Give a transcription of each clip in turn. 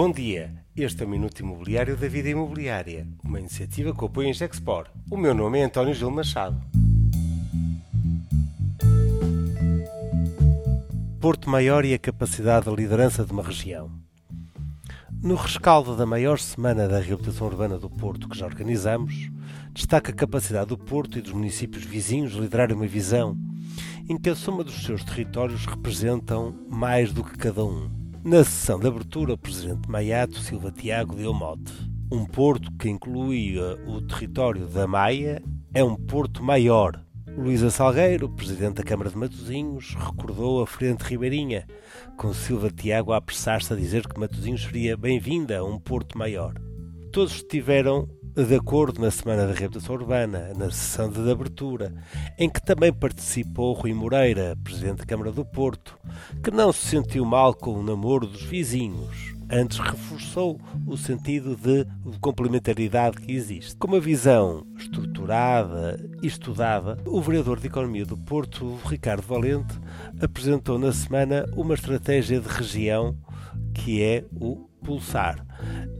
Bom dia, este é o Minuto Imobiliário da Vida Imobiliária, uma iniciativa que apoia a Gexpor. O meu nome é António Gil Machado. Porto Maior e a capacidade de liderança de uma região. No rescaldo da maior semana da reabilitação urbana do Porto que já organizamos, destaca a capacidade do Porto e dos municípios vizinhos de liderar uma visão em que a soma dos seus territórios representam mais do que cada um. Na sessão de abertura, o presidente Maiato Silva Tiago deu mote. Um porto que inclui o território da Maia é um porto maior. Luísa Salgueiro, presidente da Câmara de Matosinhos, recordou a Frente Ribeirinha, com Silva Tiago a apressar-se a dizer que Matosinhos seria bem-vinda a um porto maior. Todos estiveram de acordo na Semana da Reabilitação Urbana, na sessão de abertura, em que também participou Rui Moreira, presidente da Câmara do Porto, que não se sentiu mal com o namoro dos vizinhos. Antes reforçou o sentido de complementaridade que existe. Com uma visão estruturada e estudada, o vereador de Economia do Porto, Ricardo Valente, apresentou na semana uma estratégia de região que é o Pulsar.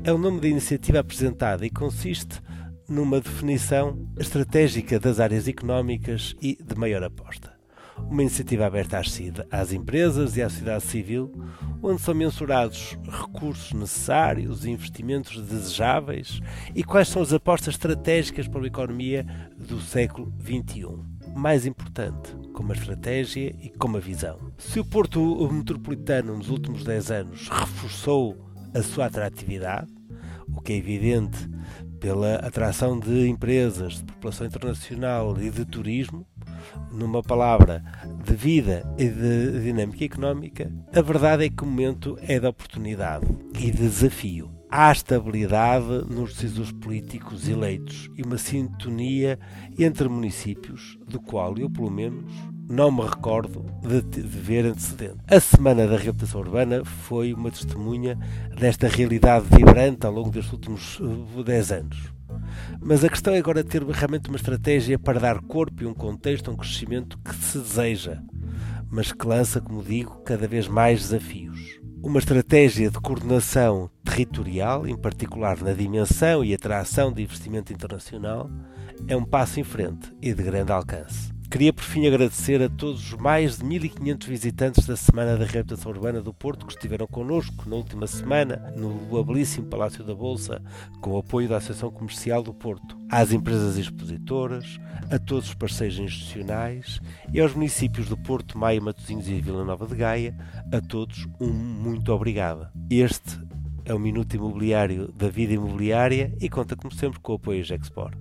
É o nome da iniciativa apresentada e consiste numa definição estratégica das áreas económicas e de maior aposta. Uma iniciativa aberta às empresas e à sociedade civil, onde são mensurados recursos necessários, investimentos desejáveis e quais são as apostas estratégicas para a economia do século XXI. Mais importante, com uma estratégia e com uma visão. Se o Porto Metropolitano nos últimos 10 anos reforçou a sua atratividade, o que é evidente pela atração de empresas, de população internacional e de turismo, numa palavra, de vida e de dinâmica económica, a verdade é que o momento é de oportunidade e de desafio. Há estabilidade nos decisores políticos eleitos e uma sintonia entre municípios, do qual eu, pelo menos, não me recordo de, de, ver antecedente. A Semana da Reabilitação Urbana foi uma testemunha desta realidade vibrante ao longo destes últimos uh, 10 anos. Mas a questão é agora ter realmente uma estratégia para dar corpo e um contexto a um crescimento que se deseja, mas que lança, como digo, cada vez mais desafios. Uma estratégia de coordenação territorial, em particular na dimensão e atração de investimento internacional, é um passo em frente e de grande alcance. Queria por fim agradecer a todos os mais de 1500 visitantes da Semana da Reabilitação Urbana do Porto que estiveram connosco na última semana no habilíssimo Palácio da Bolsa, com o apoio da Associação Comercial do Porto, às empresas expositoras, a todos os parceiros institucionais e aos municípios do Porto, Maia, Matosinhos e Vila Nova de Gaia, a todos um muito obrigado. Este é o Minuto Imobiliário da Vida Imobiliária e conta como sempre com o apoio Gexport.